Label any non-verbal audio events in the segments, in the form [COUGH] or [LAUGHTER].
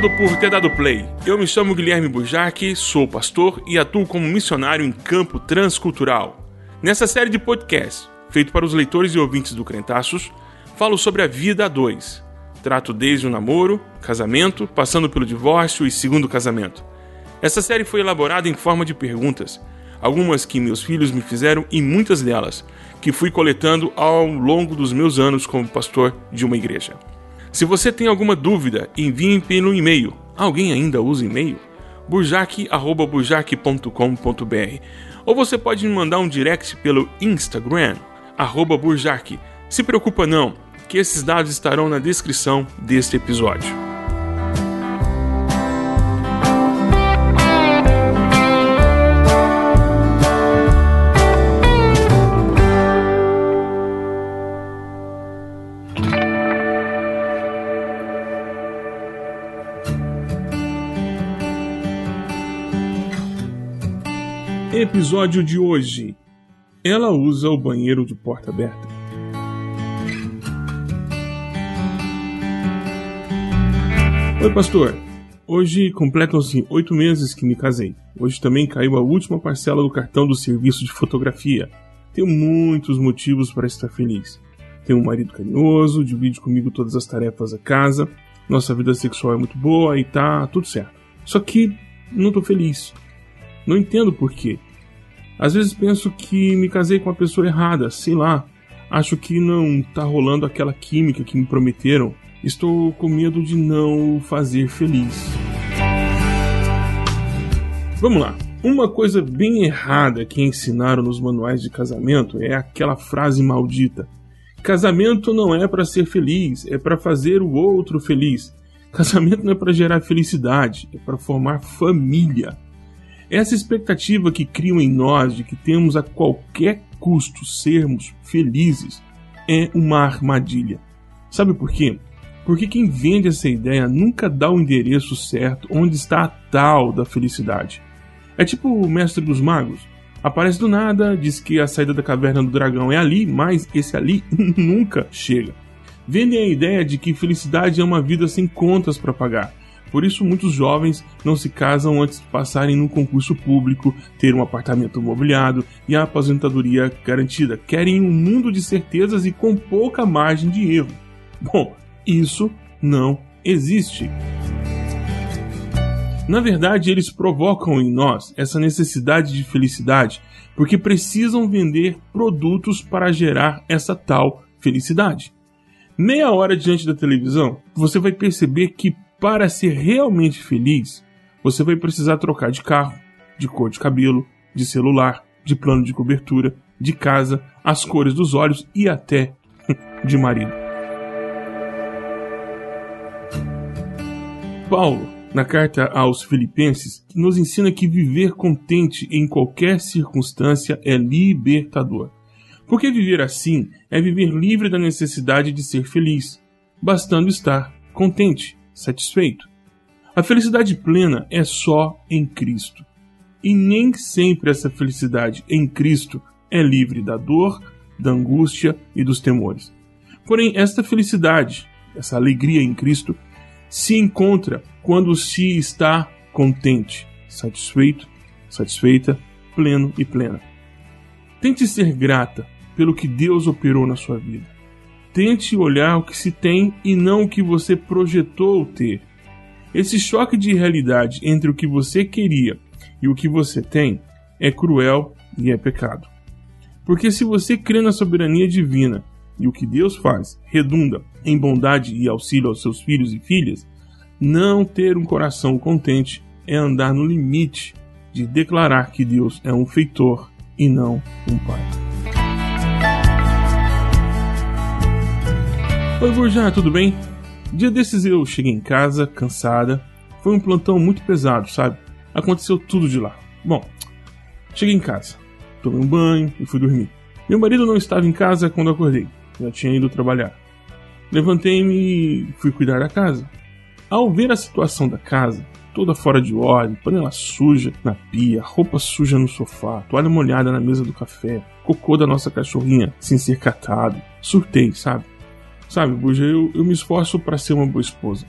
Obrigado por ter dado play. Eu me chamo Guilherme Bujac, sou pastor e atuo como missionário em campo transcultural. Nessa série de podcasts, feito para os leitores e ouvintes do Crentaços, falo sobre a vida a dois. Trato desde o namoro, casamento, passando pelo divórcio e segundo casamento. Essa série foi elaborada em forma de perguntas, algumas que meus filhos me fizeram e muitas delas que fui coletando ao longo dos meus anos como pastor de uma igreja. Se você tem alguma dúvida, envie pelo e-mail. Alguém ainda usa e-mail? burjac.burjac.com.br Ou você pode me mandar um direct pelo Instagram, arroba burjac. Se preocupa não, que esses dados estarão na descrição deste episódio. Episódio de hoje. Ela usa o banheiro de porta aberta. Oi, pastor. Hoje completam-se oito meses que me casei. Hoje também caiu a última parcela do cartão do serviço de fotografia. Tenho muitos motivos para estar feliz. Tenho um marido carinhoso, divide comigo todas as tarefas da casa, nossa vida sexual é muito boa e tá tudo certo. Só que não tô feliz. Não entendo por quê. Às vezes penso que me casei com a pessoa errada, sei lá. Acho que não tá rolando aquela química que me prometeram. Estou com medo de não o fazer feliz. Vamos lá. Uma coisa bem errada que ensinaram nos manuais de casamento é aquela frase maldita: Casamento não é para ser feliz, é para fazer o outro feliz. Casamento não é para gerar felicidade, é para formar família. Essa expectativa que criam em nós de que temos a qualquer custo sermos felizes é uma armadilha. Sabe por quê? Porque quem vende essa ideia nunca dá o endereço certo onde está a tal da felicidade. É tipo o mestre dos magos. Aparece do nada, diz que a saída da caverna do dragão é ali, mas esse ali [LAUGHS] nunca chega. Vendem a ideia de que felicidade é uma vida sem contas para pagar por isso, muitos jovens não se casam antes de passarem num concurso público, ter um apartamento mobiliado e a aposentadoria garantida. Querem um mundo de certezas e com pouca margem de erro. Bom, isso não existe. Na verdade, eles provocam em nós essa necessidade de felicidade porque precisam vender produtos para gerar essa tal felicidade. Meia hora diante da televisão, você vai perceber que para ser realmente feliz, você vai precisar trocar de carro, de cor de cabelo, de celular, de plano de cobertura, de casa, as cores dos olhos e até [LAUGHS] de marido. Paulo, na carta aos Filipenses, nos ensina que viver contente em qualquer circunstância é libertador. Porque viver assim é viver livre da necessidade de ser feliz, bastando estar contente satisfeito. A felicidade plena é só em Cristo. E nem sempre essa felicidade em Cristo é livre da dor, da angústia e dos temores. Porém, esta felicidade, essa alegria em Cristo, se encontra quando se está contente, satisfeito, satisfeita, pleno e plena. Tente ser grata pelo que Deus operou na sua vida. Tente olhar o que se tem e não o que você projetou ter. Esse choque de realidade entre o que você queria e o que você tem é cruel e é pecado. Porque se você crê na soberania divina e o que Deus faz redunda em bondade e auxílio aos seus filhos e filhas, não ter um coração contente é andar no limite de declarar que Deus é um feitor e não um pai. Oi, Burjan, tudo bem? Dia desses eu cheguei em casa, cansada. Foi um plantão muito pesado, sabe? Aconteceu tudo de lá. Bom, cheguei em casa, tomei um banho e fui dormir. Meu marido não estava em casa quando acordei, já tinha ido trabalhar. Levantei-me e fui cuidar da casa. Ao ver a situação da casa, toda fora de ordem, panela suja na pia, roupa suja no sofá, toalha molhada na mesa do café, cocô da nossa cachorrinha sem ser catado, surtei, sabe? Sabe, Buja, eu, eu me esforço para ser uma boa esposa.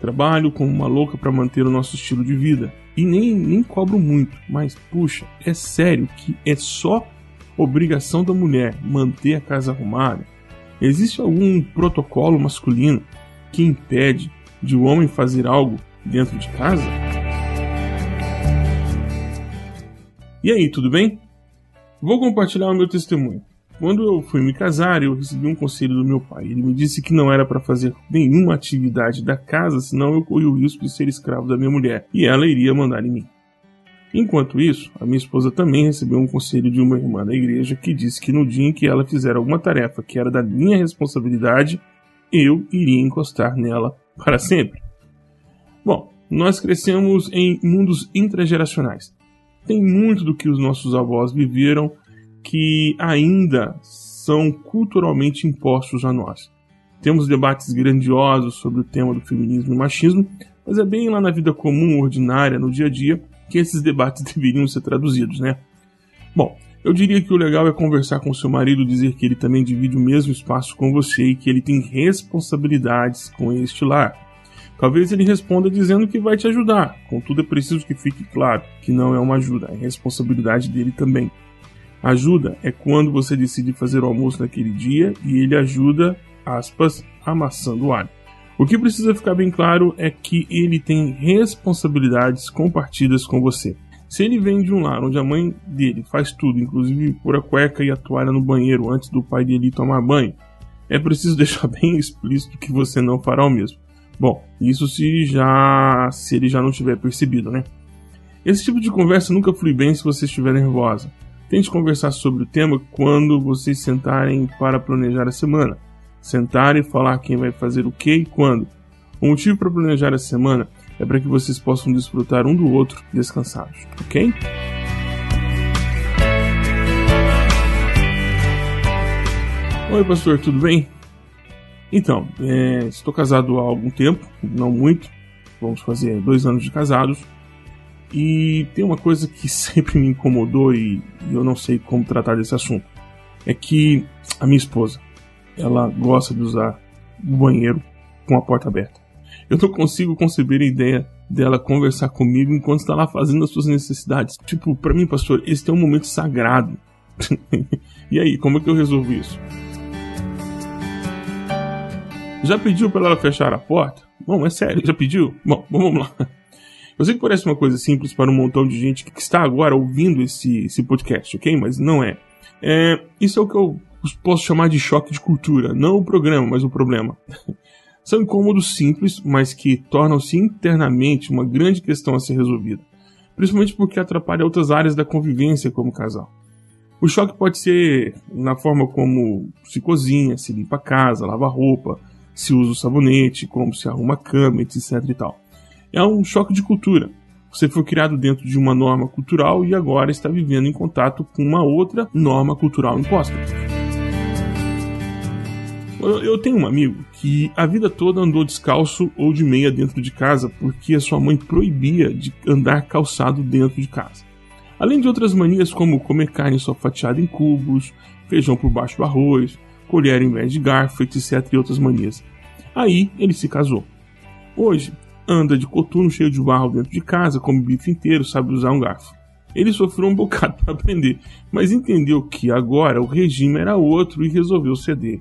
Trabalho como uma louca para manter o nosso estilo de vida. E nem, nem cobro muito, mas puxa, é sério que é só obrigação da mulher manter a casa arrumada? Existe algum protocolo masculino que impede de o um homem fazer algo dentro de casa? E aí, tudo bem? Vou compartilhar o meu testemunho. Quando eu fui me casar, eu recebi um conselho do meu pai. Ele me disse que não era para fazer nenhuma atividade da casa, senão eu corria o risco de ser escravo da minha mulher e ela iria mandar em mim. Enquanto isso, a minha esposa também recebeu um conselho de uma irmã da igreja que disse que no dia em que ela fizer alguma tarefa que era da minha responsabilidade, eu iria encostar nela para sempre. Bom, nós crescemos em mundos intrageracionais. Tem muito do que os nossos avós viveram que ainda são culturalmente impostos a nós. Temos debates grandiosos sobre o tema do feminismo e machismo, mas é bem lá na vida comum, ordinária, no dia a dia, que esses debates [LAUGHS] deveriam ser traduzidos, né? Bom, eu diria que o legal é conversar com seu marido, dizer que ele também divide o mesmo espaço com você e que ele tem responsabilidades com este lar. Talvez ele responda dizendo que vai te ajudar, contudo é preciso que fique claro que não é uma ajuda, é responsabilidade dele também. Ajuda é quando você decide fazer o almoço naquele dia e ele ajuda, aspas, amassando o alho. O que precisa ficar bem claro é que ele tem responsabilidades compartidas com você. Se ele vem de um lar onde a mãe dele faz tudo, inclusive pôr a cueca e a toalha no banheiro antes do pai dele tomar banho, é preciso [LAUGHS] deixar bem explícito que você não fará o mesmo. Bom, isso se já se ele já não tiver percebido, né? Esse tipo de conversa nunca flui bem se você estiver nervosa. Tente conversar sobre o tema quando vocês sentarem para planejar a semana. Sentar e falar quem vai fazer o que e quando. O motivo para planejar a semana é para que vocês possam desfrutar um do outro descansados, ok? Oi, pastor, tudo bem? Então, é, estou casado há algum tempo, não muito, vamos fazer dois anos de casados. E tem uma coisa que [LAUGHS] sempre me incomodou e, eu não sei como tratar desse assunto. É que a minha esposa, ela gosta de usar o banheiro com a porta aberta. Eu não consigo conceber a ideia dela conversar comigo enquanto está lá fazendo as suas necessidades. Tipo, para mim, pastor, esse é um momento sagrado. [LAUGHS] e aí, como é que eu resolvo isso? Já pediu para ela fechar a porta? Bom, é sério, já pediu? Bom, [LAUGHS] vamos lá. Eu sei que parece uma coisa simples para um montão de gente que está agora ouvindo esse, esse podcast, ok? Mas não é. é. Isso é o que eu posso chamar de choque de cultura. Não o programa, mas o problema. [LAUGHS] São incômodos simples, mas que tornam-se internamente uma grande questão a ser resolvida. Principalmente porque atrapalha outras áreas da convivência como casal. O choque pode ser na forma como se cozinha, se limpa a casa, lava a roupa, se usa o sabonete, como se arruma a cama, etc e tal é um choque de cultura. Você foi criado dentro de uma norma cultural e agora está vivendo em contato com uma outra norma cultural imposta. Eu tenho um amigo que a vida toda andou descalço ou de meia dentro de casa porque a sua mãe proibia de andar calçado dentro de casa. Além de outras manias como comer carne só fatiada em cubos, feijão por baixo do arroz, colher em vez de garfo, etc. e outras manias. Aí ele se casou. Hoje, anda de coturno cheio de barro dentro de casa, come bife inteiro, sabe usar um garfo. Ele sofreu um bocado para aprender, mas entendeu que agora o regime era outro e resolveu ceder.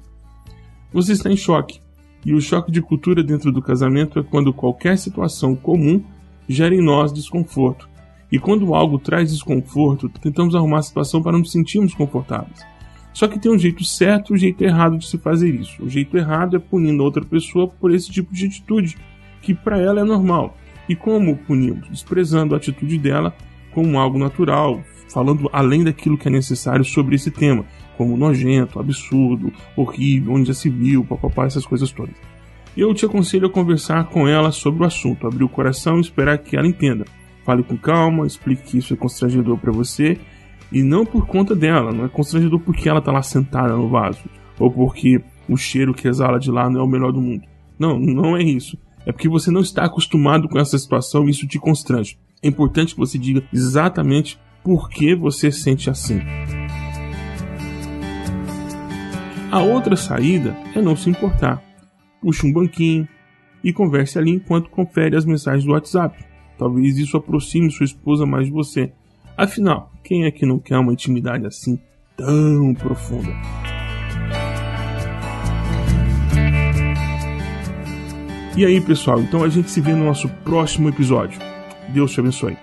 Você está em choque, e o choque de cultura dentro do casamento é quando qualquer situação comum gera em nós desconforto. E quando algo traz desconforto, tentamos arrumar a situação para nos sentirmos confortáveis. Só que tem um jeito certo e um jeito errado de se fazer isso. O jeito errado é punindo outra pessoa por esse tipo de atitude que para ela é normal. E como punimos? Desprezando a atitude dela como algo natural, falando além daquilo que é necessário sobre esse tema, como nojento, absurdo, horrível, onde já se viu, papapá, essas coisas todas. Eu te aconselho a conversar com ela sobre o assunto, abrir o coração e esperar que ela entenda. Fale com calma, explique que isso é constrangedor para você e não por conta dela, não é constrangedor porque ela tá lá sentada no vaso ou porque o cheiro que exala de lá não é o melhor do mundo. Não, não é isso é porque você não está acostumado com essa situação e isso te constrange. É importante que você diga exatamente por que você sente assim. A outra saída é não se importar. Puxe um banquinho, e converse ali enquanto confere as mensagens do WhatsApp. Talvez isso aproxime sua esposa mais de você. Afinal, quem é que não quer uma intimidade assim tão profunda? E aí, pessoal, então a gente se vê no nosso próximo episódio. Deus te abençoe.